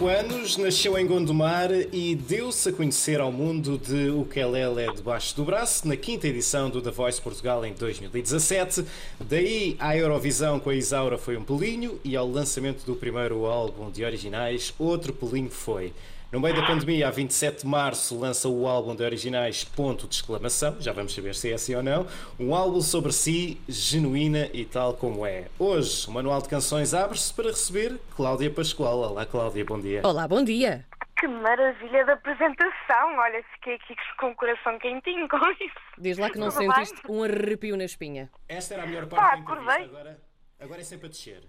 25 anos, nasceu em Gondomar e deu-se a conhecer ao mundo de O que é debaixo do braço na quinta edição do The Voice Portugal em 2017. Daí à Eurovisão com a Isaura foi um pulinho e ao lançamento do primeiro álbum de originais outro pulinho foi. No meio da pandemia, a 27 de março, lança o álbum de originais Ponto de Exclamação, já vamos saber se é assim ou não, um álbum sobre si, genuína e tal como é. Hoje, o Manual de Canções abre-se para receber Cláudia Pascoal. Olá, Cláudia, bom dia. Olá, bom dia. Que maravilha da apresentação! Olha, fiquei aqui com o coração quentinho com isso. Diz lá que não Tudo sentiste bem? um arrepio na espinha. Esta era a melhor Pá, parte da entrevista, acordei. agora, agora é sempre a descer.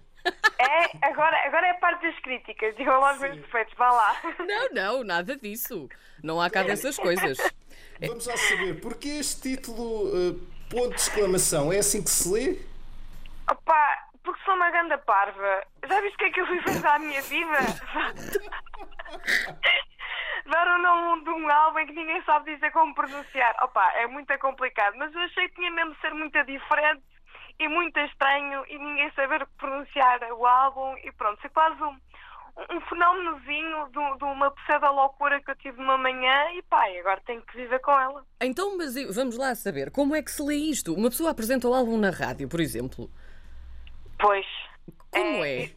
É, agora, agora é a parte das críticas. Digam lá os meus defeitos, vá lá. Não, não, nada disso. Não há cá dessas coisas. Vamos lá saber, porquê este título, eh, ponto de exclamação, é assim que se lê? Opa, porque sou uma ganda parva. Já viste o que é que eu fui fazer à minha vida? Dar o nome de um álbum em que ninguém sabe dizer como pronunciar. Opa, é muito complicado. Mas eu achei que tinha mesmo de ser muito diferente e muito estranho e ninguém saber pronunciar o álbum e pronto, foi quase um, um fenómenozinho de, de uma pseudo-loucura que eu tive uma manhã e pá, agora tenho que viver com ela. Então, mas vamos lá saber, como é que se lê isto? Uma pessoa apresenta o álbum na rádio, por exemplo. Pois. Como é?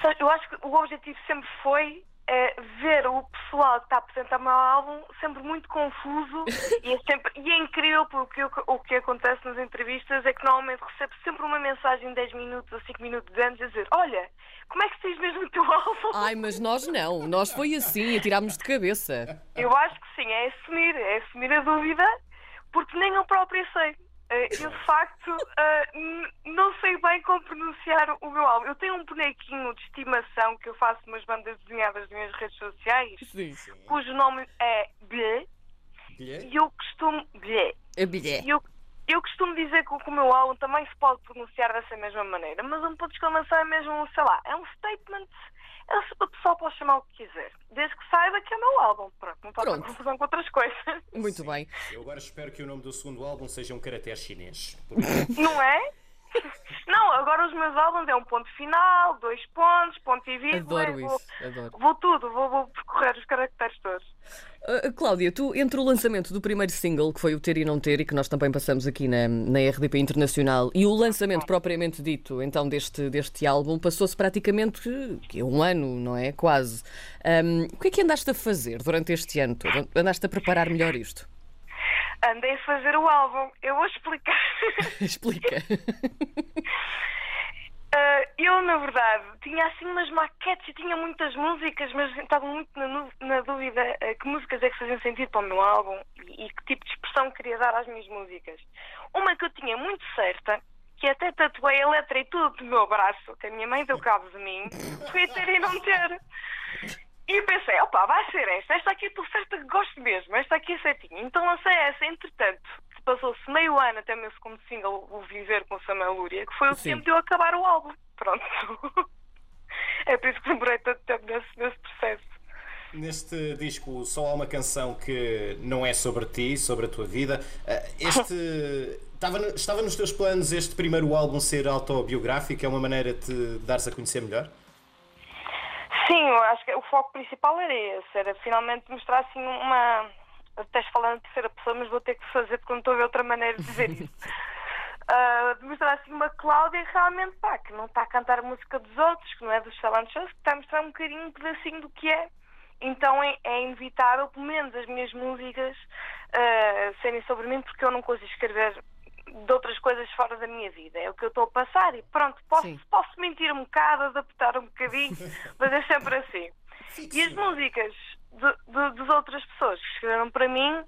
Só- Eu acho que o objetivo sempre foi eh, ver o pessoal que está a apresentar o meu álbum sempre muito confuso e, é sempre, e é incrível porque o, que- o que acontece nas entrevistas é que normalmente recebo sempre uma mensagem 10 minutos ou 5 minutos antes a dizer olha, como é que diz mesmo o teu álbum? Ai, mas nós não. Nós foi assim, atirámos de cabeça. Eu acho que sim, é assumir, é assumir a dúvida porque nem eu própria sei. Eh, Eu, de facto, eh, não sei bem como pronunciar o meu álbum. Eu tenho um bonequinho de estimação que eu faço umas bandas desenhadas nas minhas redes sociais, Sim. cujo nome é Blé, e eu costumo. Blé. A bilhé. E eu, eu costumo dizer que o que o meu álbum também se pode pronunciar dessa mesma maneira, mas um ponto de exclamação é mesmo, sei lá, é um statement. É, o pessoal pode chamar o que quiser, desde que saiba que é o meu álbum. Pronto, não Pronto. confusão com outras coisas. Muito bem. Eu agora espero que o nome do segundo álbum seja um caractere chinês. Porque Não é? Não, agora os meus álbuns é um ponto final, dois pontos, ponto e vírgula. Adoro vou, isso, adoro. Vou tudo, vou, vou percorrer os caracteres todos. Uh, Cláudia, tu, entre o lançamento do primeiro single, que foi o Ter e Não Ter, e que nós também passamos aqui na, na RDP Internacional, e o lançamento propriamente dito, então, deste, deste álbum, passou-se praticamente que é um ano, não é? Quase. Um, o que é que andaste a fazer durante este ano todo? Andaste a preparar melhor isto? Andei a fazer o álbum, eu vou explicar. Explica. Ah, eu, na verdade, tinha assim umas maquetes e tinha muitas músicas, mas estava muito na, na dúvida ah, que músicas é que faziam sentido para o meu álbum e, e que tipo de expressão queria dar às minhas músicas. Uma que eu tinha muito certa, que até tatuei a letra e tudo do meu braço, que a minha mãe deu cabo de mim, foi ter e não ter. E pensei, opa, vai ser esta, esta aqui estou certa que gosto mesmo, esta aqui é certinha. Então lancei essa, entretanto, passou-se meio ano até o meu segundo single, O Viver com Samuel Lúria, que foi o Sim. tempo de eu acabar o álbum. Pronto. É por isso que demorei tanto tempo nesse, nesse processo. Neste disco só há uma canção que não é sobre ti, sobre a tua vida. Eh, Este. Estava, estava nos teus planos este primeiro álbum ser autobiográfico? É uma maneira de te dares a conhecer melhor? Sim, eu acho que o foco principal era esse, era finalmente mostrar assim uma. Até falando de terceira pessoa, mas vou ter que fazer porque não estou a ver outra maneira de dizer isso. Ah, de mostrar assim uma Cláudia realmente pá, que não está a cantar a música dos outros, que não é dos talent shows, que está a mostrar um bocadinho um pedacinho do que é. Então é, é inevitável, pelo menos as minhas músicas, ah, serem sobre mim, porque eu não consigo escrever de outras coisas fora da minha vida. É o que eu estou a passar e pronto, posso, Sim. posso mentir um bocado, adaptar um bocadinho, mas é sempre assim. E as músicas de, de, das outras pessoas que escreveram para mim,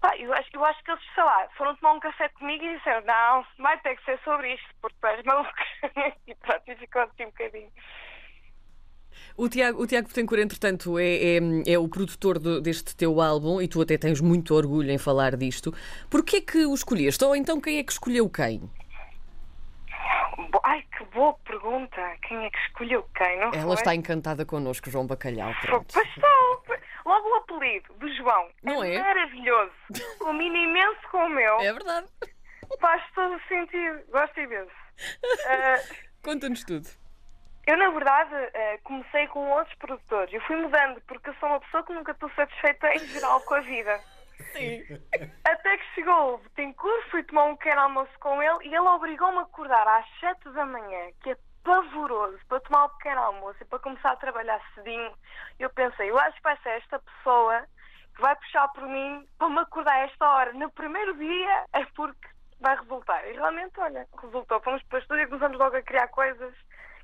pá, eu, acho, eu acho que eles, sei lá, foram tomar um café comigo e disseram: Não, vai ter que ser sobre isto, porque tu és maluco. e pronto, e ficou assim um bocadinho. O Tiago, o Tiago Betancourt, entretanto, é, é, é o produtor do- deste teu álbum e tu até tens muito orgulho em falar disto. Porquê que o escolheste? Ou então quem é que escolheu quem? Ai, que boa pergunta. Quem é que escolheu quem? Não Ela foi? está encantada connosco, João Bacalhau. Pronto. Pois. Logo o apelido do João Não é? maravilhoso. Combina imenso com o meu. É verdade. Faz todo o sentido. Gosto imenso. Ah, Conta-nos tudo. Eu, na verdade, eh, comecei com outros produtores. Eu fui mudando, porque eu sou uma pessoa que nunca estou satisfeita em geral com a vida. Sim. Até que chegou o Betancourt, fui tomar um pequeno almoço com ele e ele obrigou-me a acordar às 7 da manhã, que é pavoroso, para tomar o pequeno almoço e para começar a trabalhar cedinho. Eu pensei, eu acho que vai ser esta pessoa que vai puxar por mim para me acordar a esta hora. No primeiro dia é porque vai resultar. E realmente, olha, resultou. Fomos para o estúdio e começamos logo a criar coisas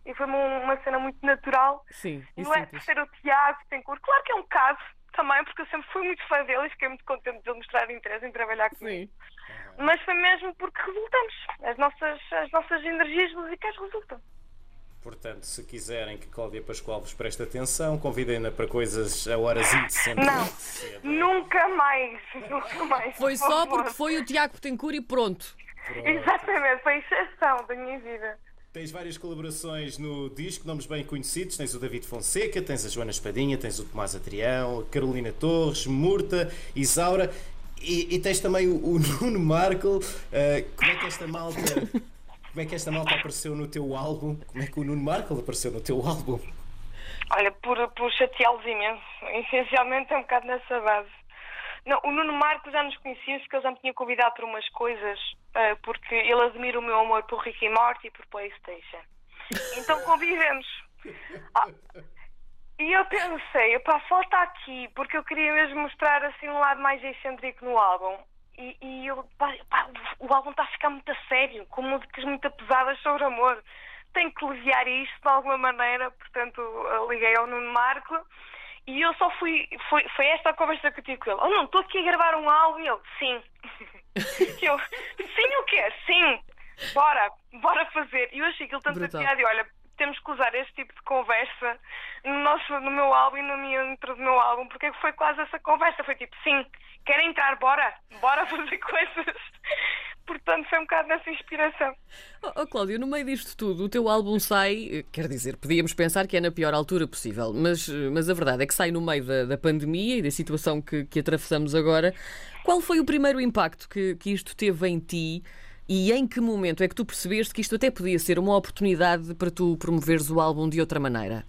e foi uma, uma cena muito natural. Sim, não é por ser o Tiago Betancourt. Claro que é um caso também, porque eu sempre fui muito fã dele e fiquei muito contente de ele mostrar interesse em trabalhar comigo. Sim. Mas foi mesmo porque resultamos. As nossas, as nossas energias musicais resultam. Portanto, se quiserem que Cláudia Pascoal vos preste atenção, convidem-na para coisas a horas indecentes. Não. cedo. Nunca mais. Nunca mais. Foi por só favor. porque foi o Tiago Betancourt e pronto. Exatamente, foi a exceção da minha vida. Tens várias colaborações no disco, nomes bem conhecidos. Tens o David Fonseca, tens a Joana Espadinha, tens o Tomás Adrião, Carolina Torres, Murta, Isaura e, e tens também o, o Nuno Markle. Ah, como é que esta malta. Como é que esta malta apareceu no teu álbum? Como é que o Nuno Markle apareceu no teu álbum? Olha, por, por chateá-los imenso. Essencialmente é um bocado nessa base. Não, o Nuno Marcos já nos conhecíamos porque ele já me tinha convidado para umas coisas, porque ele admira o meu amor por Rick e Morty e por Playstation. Então convivemos. Ah, e eu pensei, pá, falta aqui, porque eu queria mesmo mostrar assim um lado mais excêntrico no álbum. E, e eu, pá, pá, o álbum está a ficar muito a sério, com músicas muito pesadas sobre amor. Tenho que aliviar isto de alguma maneira, portanto eu liguei ao Nuno Marco e eu só fui. Foi, foi esta a conversa que eu tive com ele. Oh não, estou aqui a gravar um álbum e ele, sim. Eu, sim o quê? Sim, bora, bora fazer. E eu achei aquilo tanto Brutal. piada e olha, temos que usar este tipo de conversa no, nosso, no meu álbum e no meu intro do meu álbum, porque foi quase essa conversa. Foi tipo, sim, querem entrar, bora, bora fazer coisas. Portanto, foi um bocado nessa inspiração. Oh, oh, Cláudio, no meio disto tudo, o teu álbum sai, quer dizer, podíamos pensar que é na pior altura possível, mas, mas a verdade é que sai no meio da, da pandemia e da situação que, que atravessamos agora. Qual foi o primeiro impacto que, que isto teve em ti e em que momento é que tu percebeste que isto até podia ser uma oportunidade para tu promoveres o álbum de outra maneira?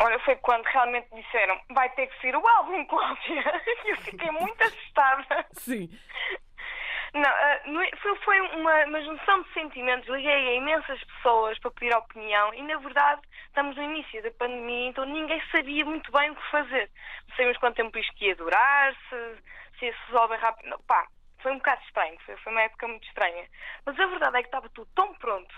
Olha, foi quando realmente disseram vai ter que ser o álbum, Cláudia. E eu fiquei muito assustada. Sim. Não, ah, é- foi, uma, uma junção de sentimentos. Liguei a imensas pessoas para pedir opinião e, na verdade, estamos no início da pandemia, então ninguém sabia muito bem o que fazer. Não sabíamos quanto tempo isto ia durar, se, se ia se resolver rápido. Não, pá, foi um bocado estranho, foi, foi uma época muito estranha. Mas a verdade é que estava tudo tão pronto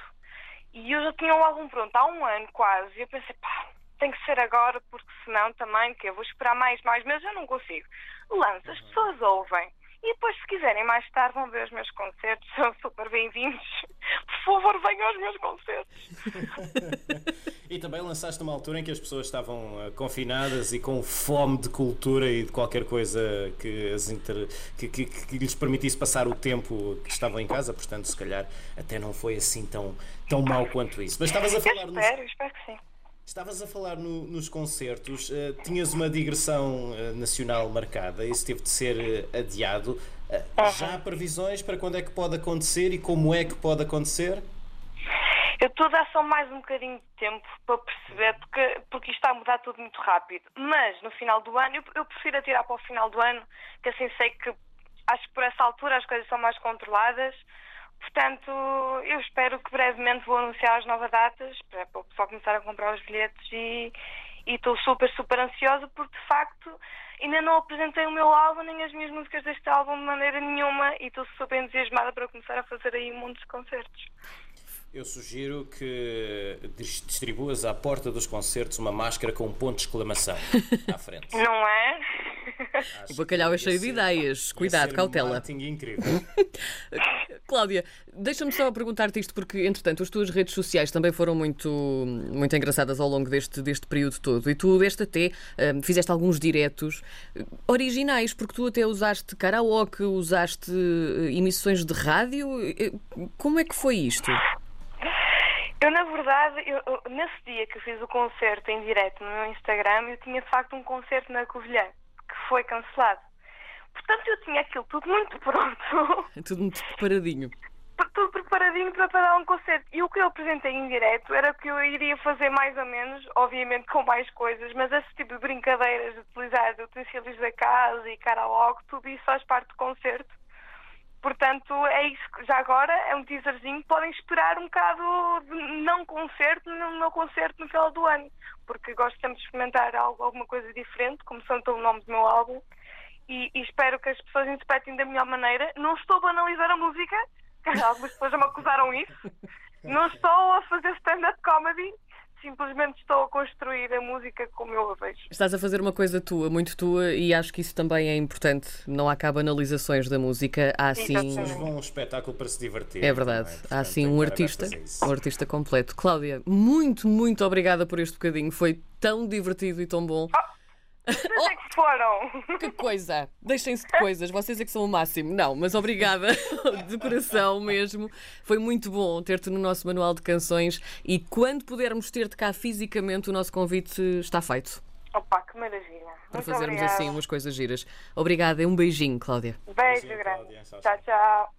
e eu já tinha o álbum pronto há um ano quase. E eu pensei, pá, tem que ser agora, porque senão também, que eu vou esperar mais, mais meses, eu não consigo. Lança, as pessoas ouvem. E depois, se quiserem mais tarde, vão ver os meus concertos. São super bem-vindos. Por favor, venham aos meus concertos. E também lançaste numa altura em que as pessoas estavam eh, confinadas e com fome de cultura e de qualquer coisa que, as inter... que, que- que lhes permitisse passar o tempo que estavam em casa, portanto, se calhar até não foi assim tão, tão mau quanto isso. Mas estavas a Eu falar nos, espero, espero que sim. Estavas a falar no- nos concertos, eh, tinhas uma digressão eh, nacional marcada, isso teve de ser eh, adiado. Já há previsões para quando é que pode acontecer e como é que pode acontecer? Eu estou a dar só mais um bocadinho de tempo para perceber, porque, porque isto está a mudar tudo muito rápido. Mas no final do ano, eu, eu prefiro atirar para o final do ano, que assim sei que acho que por essa altura as coisas são mais controladas. Portanto, eu espero que brevemente vou anunciar as novas datas para, o pessoal começar a comprar os bilhetes e estou super, super ansiosa porque de facto ainda não apresentei o meu álbum nem as minhas músicas deste álbum de maneira nenhuma e estou super entusiasmada para começar a fazer aí um monte de concertos. Eu sugiro que dis- distribuas à porta dos concertos uma máscara com um ponto de exclamação à frente. Não é? Acho O bacalhau é cheio de ideias. ia Cuidado, ser um cautela. marketing incrível. Cláudia, deixa-me só perguntar-te isto, porque, entretanto, as tuas redes sociais também foram muito, muito engraçadas ao longo deste, deste período todo. E tu deste até, hum, fizeste alguns diretos eh, originais, porque tu até usaste karaoke, usaste eh, emissões de rádio. Eh, Como é que foi isto? Eu, na verdade, eu- nesse dia que fiz o concerto em direto no meu Instagram, eu tinha de facto um concerto na Covilhã, que foi cancelado. Portanto, eu tinha aquilo tudo muito pronto. É tudo muito preparadinho. tudo preparadinho para dar um concerto. E o que eu apresentei em direto era que eu iria fazer mais ou menos, obviamente com mais coisas, mas esse tipo de brincadeiras de utilizar utensílios da casa e karaoke, tudo isso faz parte do concerto. Portanto, é isso. Já agora é um teaserzinho. Podem esperar um bocado de não concerto no meu concerto no final do ano, porque gosto sempre de experimentar algo, alguma coisa diferente, começando pelo nome do meu álbum. E, e espero que as pessoas interpretem da melhor maneira. Não estou a banalizar a música, algumas pessoas já me acusaram isso. Não estou a fazer stand-up comedy, simplesmente estou a construir a música como eu a vejo. Estás a fazer uma coisa tua, muito tua, e acho que isso também é importante. Não há cá banalizações da música, há sim. Mas bom um espetáculo para se divertir. É verdade, é? há sim um artista, um artista completo. Cláudia, muito, muito obrigada por este bocadinho. Foi tão divertido e tão bom. Oh. Vocês é que foram. Que coisa! Deixem-se de coisas, vocês é que são o máximo. Não, mas obrigada de coração mesmo. Foi muito bom ter-te no nosso manual de canções e quando pudermos ter-te cá fisicamente, o nosso convite está feito. Opa, que maravilha. Para fazermos obrigada. assim umas coisas giras. Obrigada e um beijinho, Cláudia. Beijo grande. Tchau, tchau.